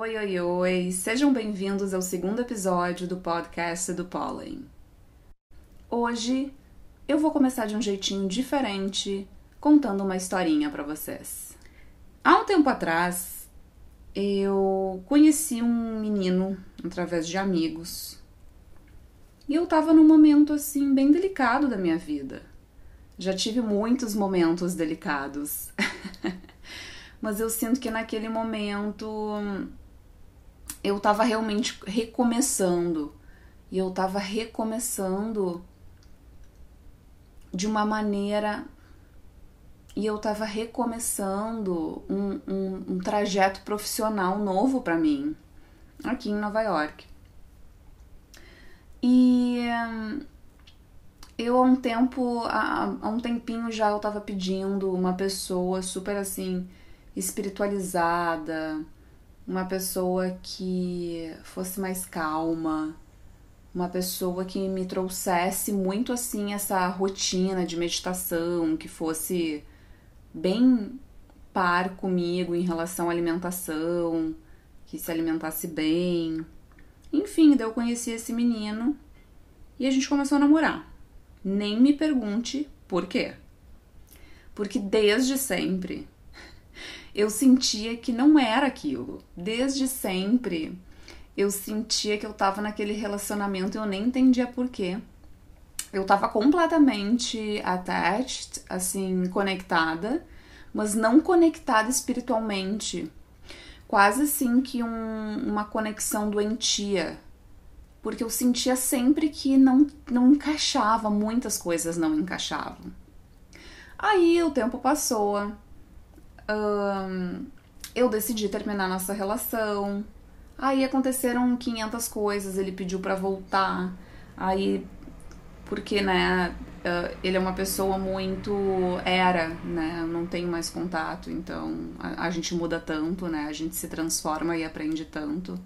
Oi, oi, oi! Sejam bem-vindos ao segundo episódio do podcast do Pollen. Hoje eu vou começar de um jeitinho diferente, contando uma historinha para vocês. Há um tempo atrás, eu conheci um menino através de amigos. E eu tava num momento assim bem delicado da minha vida. Já tive muitos momentos delicados. Mas eu sinto que naquele momento eu tava realmente recomeçando. E eu tava recomeçando de uma maneira. E eu tava recomeçando um, um, um trajeto profissional novo para mim, aqui em Nova York. E eu há um tempo, há, há um tempinho já eu tava pedindo uma pessoa super assim, espiritualizada, uma pessoa que fosse mais calma, uma pessoa que me trouxesse muito assim essa rotina de meditação, que fosse bem par comigo em relação à alimentação, que se alimentasse bem. Enfim, daí eu conheci esse menino e a gente começou a namorar. Nem me pergunte por quê. Porque desde sempre eu sentia que não era aquilo. Desde sempre eu sentia que eu tava naquele relacionamento e eu nem entendia por quê. Eu tava completamente attached, assim, conectada, mas não conectada espiritualmente. Quase assim que um, uma conexão doentia. Porque eu sentia sempre que não, não encaixava, muitas coisas não encaixavam. Aí o tempo passou, um, eu decidi terminar nossa relação. Aí aconteceram 500 coisas, ele pediu para voltar. Aí, porque, né, uh, ele é uma pessoa muito. Era, né? Eu não tenho mais contato, então a, a gente muda tanto, né? A gente se transforma e aprende tanto.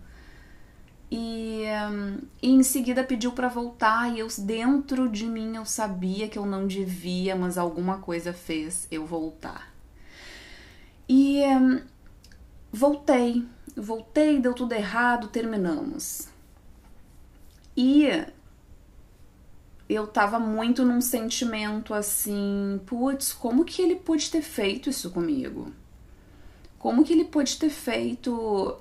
E, um, e, em seguida pediu para voltar e eu dentro de mim eu sabia que eu não devia, mas alguma coisa fez eu voltar. E um, voltei, voltei, deu tudo errado, terminamos. E eu tava muito num sentimento assim, putz, como que ele pôde ter feito isso comigo? Como que ele pôde ter feito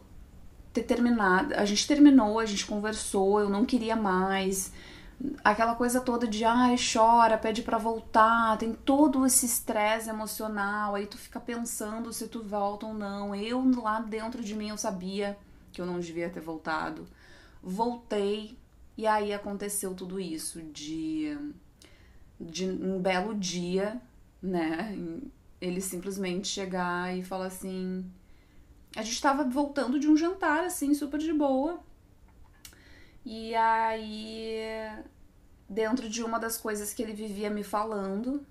ter terminado? A gente terminou, a gente conversou, eu não queria mais aquela coisa toda de ai, chora, pede para voltar, tem todo esse estresse emocional, aí tu fica pensando se tu volta ou não. Eu lá dentro de mim eu sabia que eu não devia ter voltado. Voltei e aí aconteceu tudo isso de de um belo dia, né? Ele simplesmente chegar e falar assim: a gente tava voltando de um jantar assim, super de boa. E aí, dentro de uma das coisas que ele vivia me falando,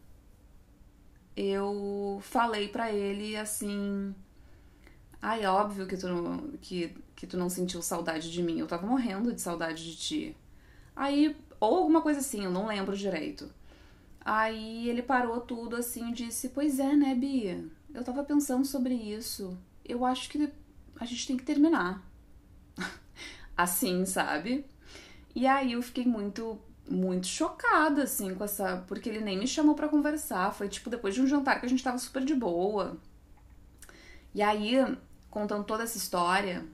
eu falei para ele assim: "Ai, óbvio que tu que que tu não sentiu saudade de mim. Eu tava morrendo de saudade de ti." Aí, ou alguma coisa assim, eu não lembro direito. Aí ele parou tudo assim e disse: Pois é, né, Bia? Eu tava pensando sobre isso. Eu acho que a gente tem que terminar assim, sabe? E aí eu fiquei muito muito chocada assim com essa, porque ele nem me chamou para conversar, foi tipo depois de um jantar que a gente tava super de boa. E aí, contando toda essa história,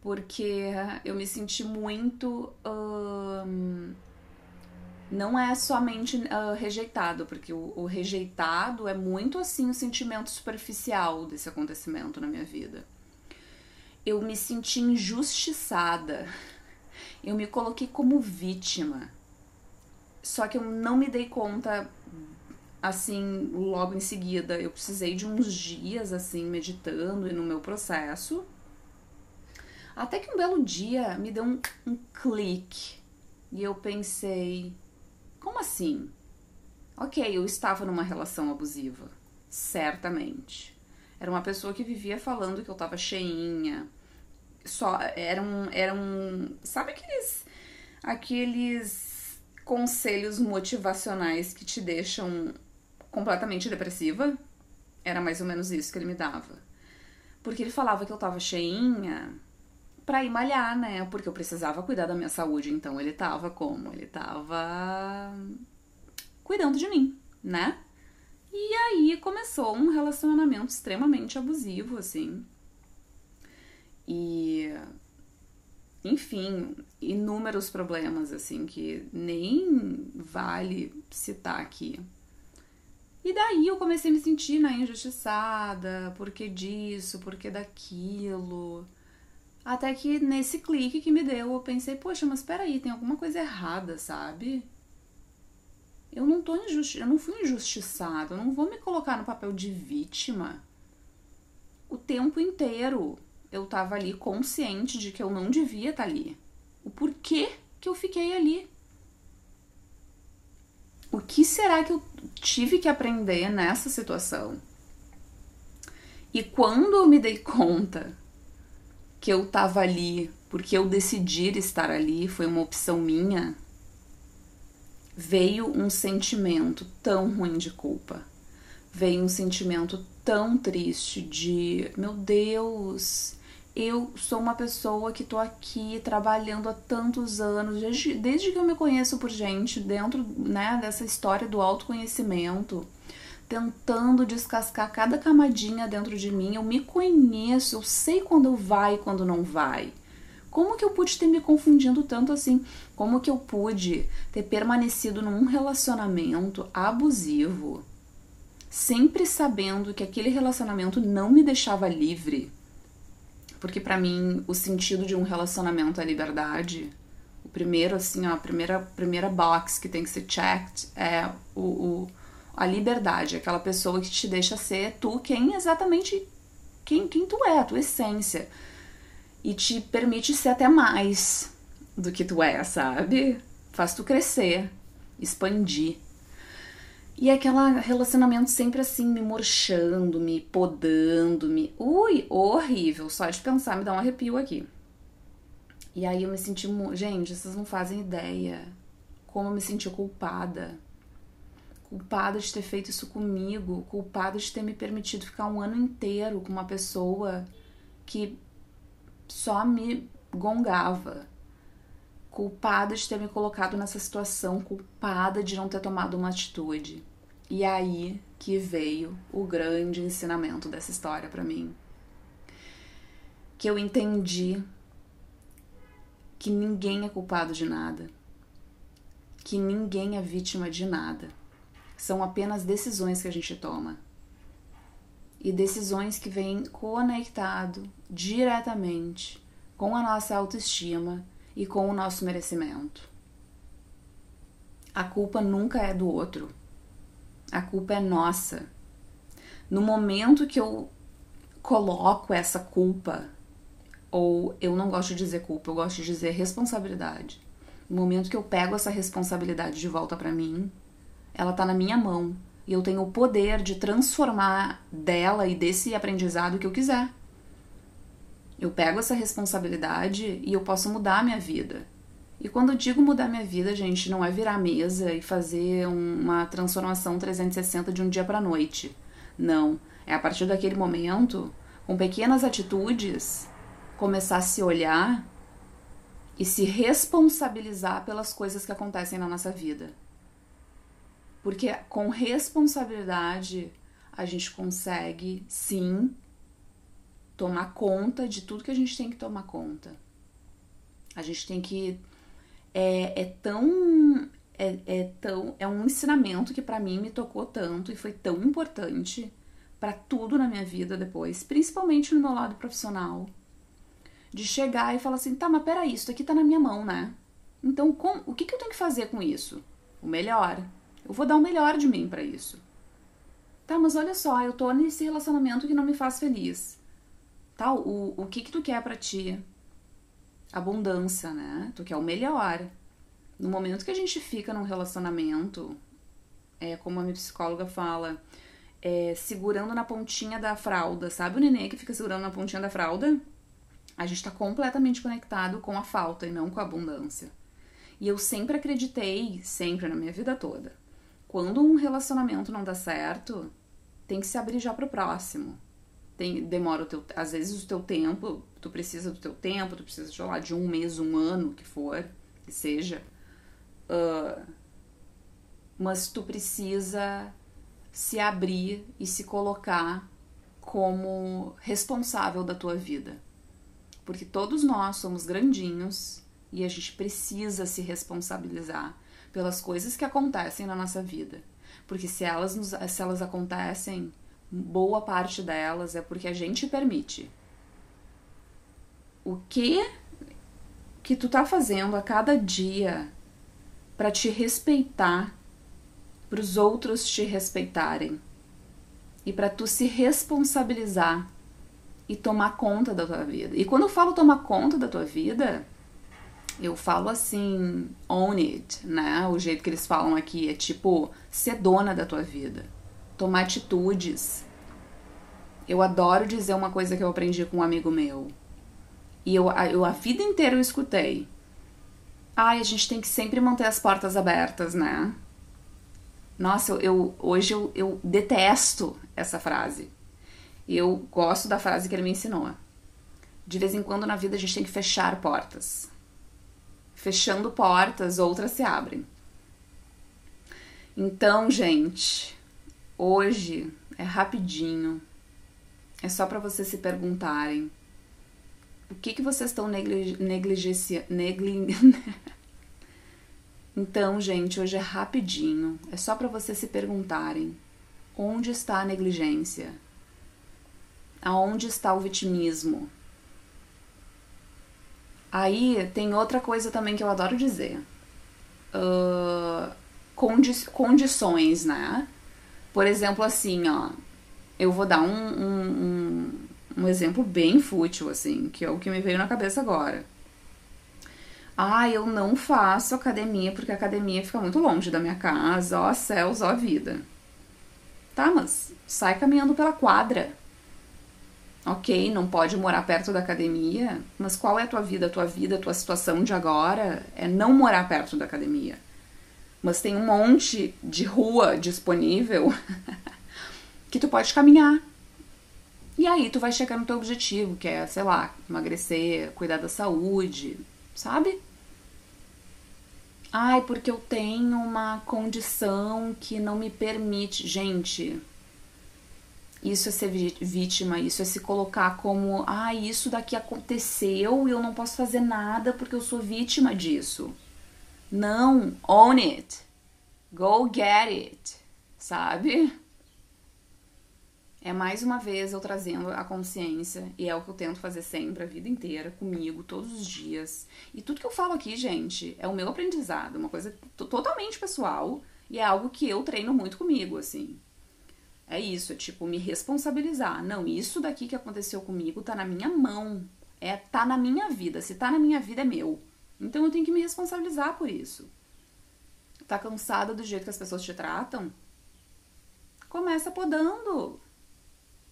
porque eu me senti muito hum, não é somente uh, rejeitado, porque o, o, rejeitado é muito assim o sentimento superficial desse acontecimento na minha vida eu me senti injustiçada. Eu me coloquei como vítima. Só que eu não me dei conta assim logo em seguida. Eu precisei de uns dias assim meditando e no meu processo. Até que um belo dia me deu um, um clique e eu pensei: como assim? Ok, eu estava numa relação abusiva, certamente. Era uma pessoa que vivia falando que eu tava cheinha, só eram eram sabe aqueles aqueles conselhos motivacionais que te deixam completamente depressiva? Era mais ou menos isso que ele me dava. Porque ele falava que eu tava cheinha pra ir malhar, né? Porque eu precisava cuidar da minha saúde. Então ele tava como? Ele tava cuidando de mim, né? E aí começou um relacionamento extremamente abusivo, assim. E enfim, inúmeros problemas assim que nem vale citar aqui. E daí eu comecei a me sentir né, injustiçada, porque disso, porque daquilo. Até que nesse clique que me deu, eu pensei, poxa, mas peraí, tem alguma coisa errada, sabe? Eu não tô injusti eu não fui injustiçada, eu não vou me colocar no papel de vítima o tempo inteiro eu tava ali consciente de que eu não devia estar tá ali. O porquê que eu fiquei ali? O que será que eu tive que aprender nessa situação? E quando eu me dei conta que eu tava ali porque eu decidi estar ali, foi uma opção minha, veio um sentimento tão ruim de culpa. Veio um sentimento tão triste de, meu Deus, eu sou uma pessoa que tô aqui trabalhando há tantos anos, desde, desde que eu me conheço por gente, dentro né, dessa história do autoconhecimento, tentando descascar cada camadinha dentro de mim. Eu me conheço, eu sei quando vai e quando não vai. Como que eu pude ter me confundindo tanto assim? Como que eu pude ter permanecido num relacionamento abusivo, sempre sabendo que aquele relacionamento não me deixava livre? Porque para mim o sentido de um relacionamento é liberdade. O primeiro, assim, ó, a primeira, primeira box que tem que ser checked é o, o, a liberdade, aquela pessoa que te deixa ser tu quem exatamente quem, quem tu é, a tua essência. E te permite ser até mais do que tu é, sabe? Faz tu crescer, expandir. E aquele relacionamento sempre assim, me murchando, me podando, me. Ui, horrível. Só de pensar me dá um arrepio aqui. E aí eu me senti. Gente, vocês não fazem ideia como eu me senti culpada. Culpada de ter feito isso comigo. Culpada de ter me permitido ficar um ano inteiro com uma pessoa que só me gongava. Culpada de ter me colocado nessa situação, culpada de não ter tomado uma atitude. E aí que veio o grande ensinamento dessa história para mim. Que eu entendi que ninguém é culpado de nada. Que ninguém é vítima de nada. São apenas decisões que a gente toma. E decisões que vêm conectado diretamente com a nossa autoestima e com o nosso merecimento. A culpa nunca é do outro. A culpa é nossa. No momento que eu coloco essa culpa, ou eu não gosto de dizer culpa, eu gosto de dizer responsabilidade. No momento que eu pego essa responsabilidade de volta para mim, ela tá na minha mão e eu tenho o poder de transformar dela e desse aprendizado que eu quiser. Eu pego essa responsabilidade e eu posso mudar a minha vida. E quando eu digo mudar minha vida, gente, não é virar a mesa e fazer uma transformação 360 de um dia para noite. Não, é a partir daquele momento, com pequenas atitudes, começar a se olhar e se responsabilizar pelas coisas que acontecem na nossa vida. Porque com responsabilidade a gente consegue sim tomar conta de tudo que a gente tem que tomar conta. A gente tem que é, é tão é, é, tão é um ensinamento que para mim me tocou tanto e foi tão importante para tudo na minha vida depois, principalmente no meu lado profissional, de chegar e falar assim, tá, mas peraí, isso aqui tá na minha mão, né? Então, com, o que, que eu tenho que fazer com isso? O melhor. Eu vou dar o melhor de mim para isso. Tá, mas olha só, eu tô nesse relacionamento que não me faz feliz. Tá, o, o que que tu quer para ti? abundância, né? Tu quer o melhor. No momento que a gente fica num relacionamento, é como a minha psicóloga fala, é, segurando na pontinha da fralda, sabe o neném que fica segurando na pontinha da fralda? A gente está completamente conectado com a falta e não com a abundância. E eu sempre acreditei, sempre na minha vida toda, quando um relacionamento não dá certo, tem que se abrir já pro próximo. Tem, demora teu, às vezes o teu tempo, tu precisa do teu tempo, tu precisa, sei lá, de um mês, um ano, que for, que seja. Uh, mas tu precisa se abrir e se colocar como responsável da tua vida. Porque todos nós somos grandinhos e a gente precisa se responsabilizar pelas coisas que acontecem na nossa vida. Porque se elas, nos, se elas acontecem, boa parte delas é porque a gente permite. O que que tu tá fazendo a cada dia para te respeitar, para os outros te respeitarem e para tu se responsabilizar e tomar conta da tua vida. E quando eu falo tomar conta da tua vida, eu falo assim, own it, né? O jeito que eles falam aqui é tipo ser dona da tua vida, tomar atitudes. Eu adoro dizer uma coisa que eu aprendi com um amigo meu. E eu, eu a vida inteira eu escutei. Ai, a gente tem que sempre manter as portas abertas, né? Nossa, eu, eu hoje eu, eu detesto essa frase. Eu gosto da frase que ele me ensinou. De vez em quando na vida a gente tem que fechar portas fechando portas, outras se abrem. Então, gente, hoje é rapidinho. É só para vocês se perguntarem o que, que vocês estão negligenciando. Negli... então, gente, hoje é rapidinho. É só para vocês se perguntarem onde está a negligência? Aonde está o vitimismo? Aí tem outra coisa também que eu adoro dizer. Uh, condi condições, né? Por exemplo, assim, ó. Eu vou dar um, um, um, um exemplo bem fútil, assim, que é o que me veio na cabeça agora. Ah, eu não faço academia porque a academia fica muito longe da minha casa, ó céus, ó vida. Tá, mas sai caminhando pela quadra. Ok, não pode morar perto da academia, mas qual é a tua vida? A tua vida, a tua situação de agora é não morar perto da academia. Mas tem um monte de rua disponível que tu pode caminhar. E aí tu vai chegar no teu objetivo, que é, sei lá, emagrecer, cuidar da saúde, sabe? Ai, porque eu tenho uma condição que não me permite. Gente, isso é ser vítima, isso é se colocar como, ah, isso daqui aconteceu e eu não posso fazer nada porque eu sou vítima disso. Não, own it. Go get it, sabe? É mais uma vez eu trazendo a consciência, e é o que eu tento fazer sempre, a vida inteira, comigo, todos os dias. E tudo que eu falo aqui, gente, é o meu aprendizado, uma coisa totalmente pessoal, e é algo que eu treino muito comigo, assim. É isso, é tipo me responsabilizar. Não, isso daqui que aconteceu comigo tá na minha mão. É tá na minha vida. Se tá na minha vida é meu. Então eu tenho que me responsabilizar por isso. Tá cansada do jeito que as pessoas te tratam? Começa podando.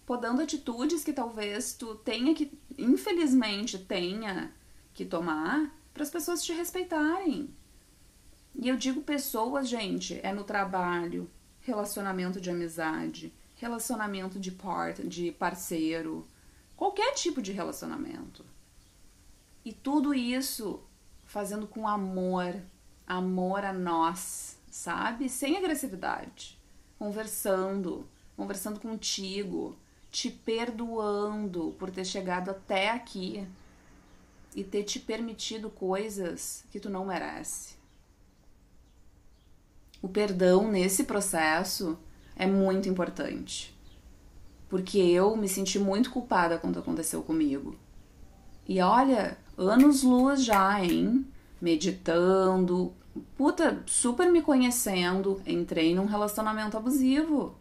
Podando atitudes que talvez tu tenha que, infelizmente, tenha que tomar para as pessoas te respeitarem. E eu digo pessoas, gente, é no trabalho, relacionamento de amizade, relacionamento de, part, de parceiro, qualquer tipo de relacionamento. E tudo isso fazendo com amor, amor a nós, sabe? Sem agressividade. Conversando, conversando contigo, te perdoando por ter chegado até aqui e ter te permitido coisas que tu não merece. O perdão nesse processo é muito importante. Porque eu me senti muito culpada quando aconteceu comigo. E olha, anos luz já, hein? Meditando, puta, super me conhecendo, entrei num relacionamento abusivo.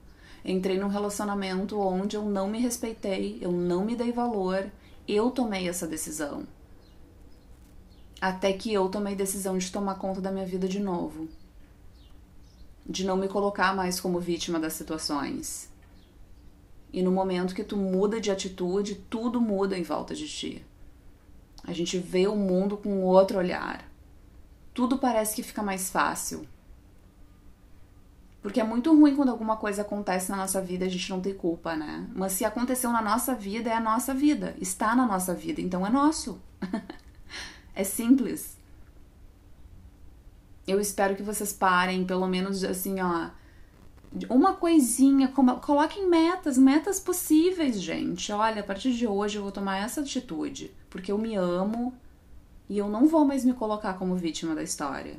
Entrei num relacionamento onde eu não me respeitei, eu não me dei valor, eu tomei essa decisão. Até que eu tomei decisão de tomar conta da minha vida de novo de não me colocar mais como vítima das situações. E no momento que tu muda de atitude, tudo muda em volta de ti. A gente vê o mundo com outro olhar. Tudo parece que fica mais fácil. Porque é muito ruim quando alguma coisa acontece na nossa vida a gente não tem culpa, né? Mas se aconteceu na nossa vida, é a nossa vida. Está na nossa vida, então é nosso. é simples. Eu espero que vocês parem, pelo menos assim, ó. Uma coisinha, coloquem metas, metas possíveis, gente. Olha, a partir de hoje eu vou tomar essa atitude, porque eu me amo e eu não vou mais me colocar como vítima da história.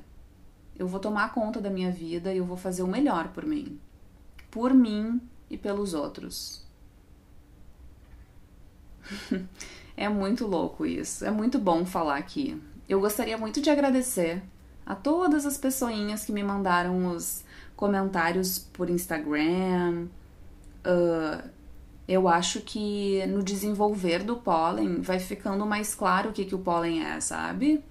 Eu vou tomar conta da minha vida e eu vou fazer o melhor por mim. Por mim e pelos outros. é muito louco isso. É muito bom falar aqui. Eu gostaria muito de agradecer a todas as pessoinhas que me mandaram os comentários por Instagram. Uh, eu acho que no desenvolver do pólen vai ficando mais claro o que, que o pólen é, sabe?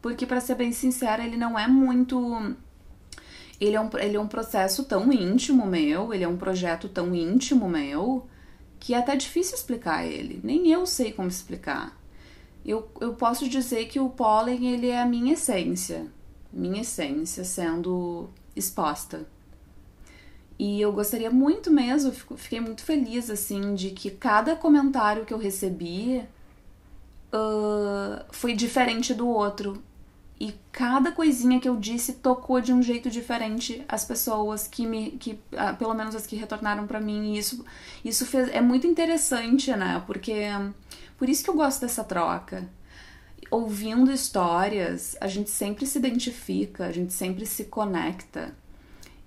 Porque, para ser bem sincera, ele não é muito. Ele é, um, ele é um processo tão íntimo meu, ele é um projeto tão íntimo meu, que é até difícil explicar ele. Nem eu sei como explicar. Eu, eu posso dizer que o pólen ele é a minha essência. Minha essência sendo exposta. E eu gostaria muito mesmo, fiquei muito feliz assim de que cada comentário que eu recebi uh, foi diferente do outro. E cada coisinha que eu disse tocou de um jeito diferente as pessoas que me. que ah, pelo menos as que retornaram para mim. E isso, isso fez, é muito interessante, né? Porque. Por isso que eu gosto dessa troca. Ouvindo histórias, a gente sempre se identifica, a gente sempre se conecta.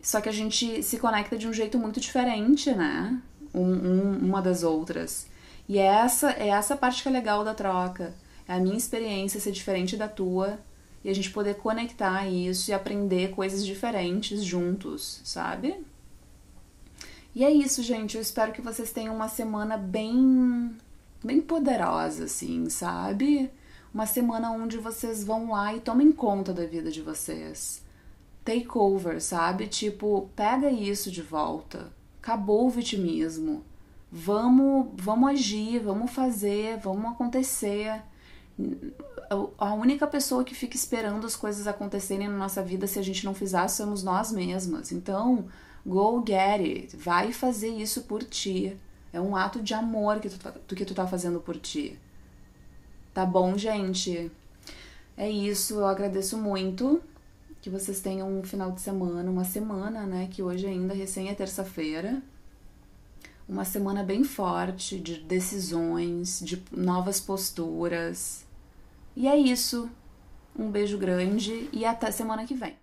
Só que a gente se conecta de um jeito muito diferente, né? Um, um, uma das outras. E é essa, é essa parte que é legal da troca. É a minha experiência ser diferente da tua e a gente poder conectar isso e aprender coisas diferentes juntos, sabe? E é isso, gente. Eu espero que vocês tenham uma semana bem bem poderosa assim, sabe? Uma semana onde vocês vão lá e tomem conta da vida de vocês. Take over, sabe? Tipo, pega isso de volta. Acabou o vitimismo. Vamos, vamos agir, vamos fazer, vamos acontecer a única pessoa que fica esperando as coisas acontecerem na nossa vida se a gente não fizer somos nós mesmas. Então, go get it. Vai fazer isso por ti. É um ato de amor que tu, tá, que tu tá fazendo por ti. Tá bom, gente? É isso. Eu agradeço muito que vocês tenham um final de semana, uma semana, né? Que hoje ainda recém é terça-feira. Uma semana bem forte de decisões, de novas posturas e é isso. Um beijo grande e até semana que vem.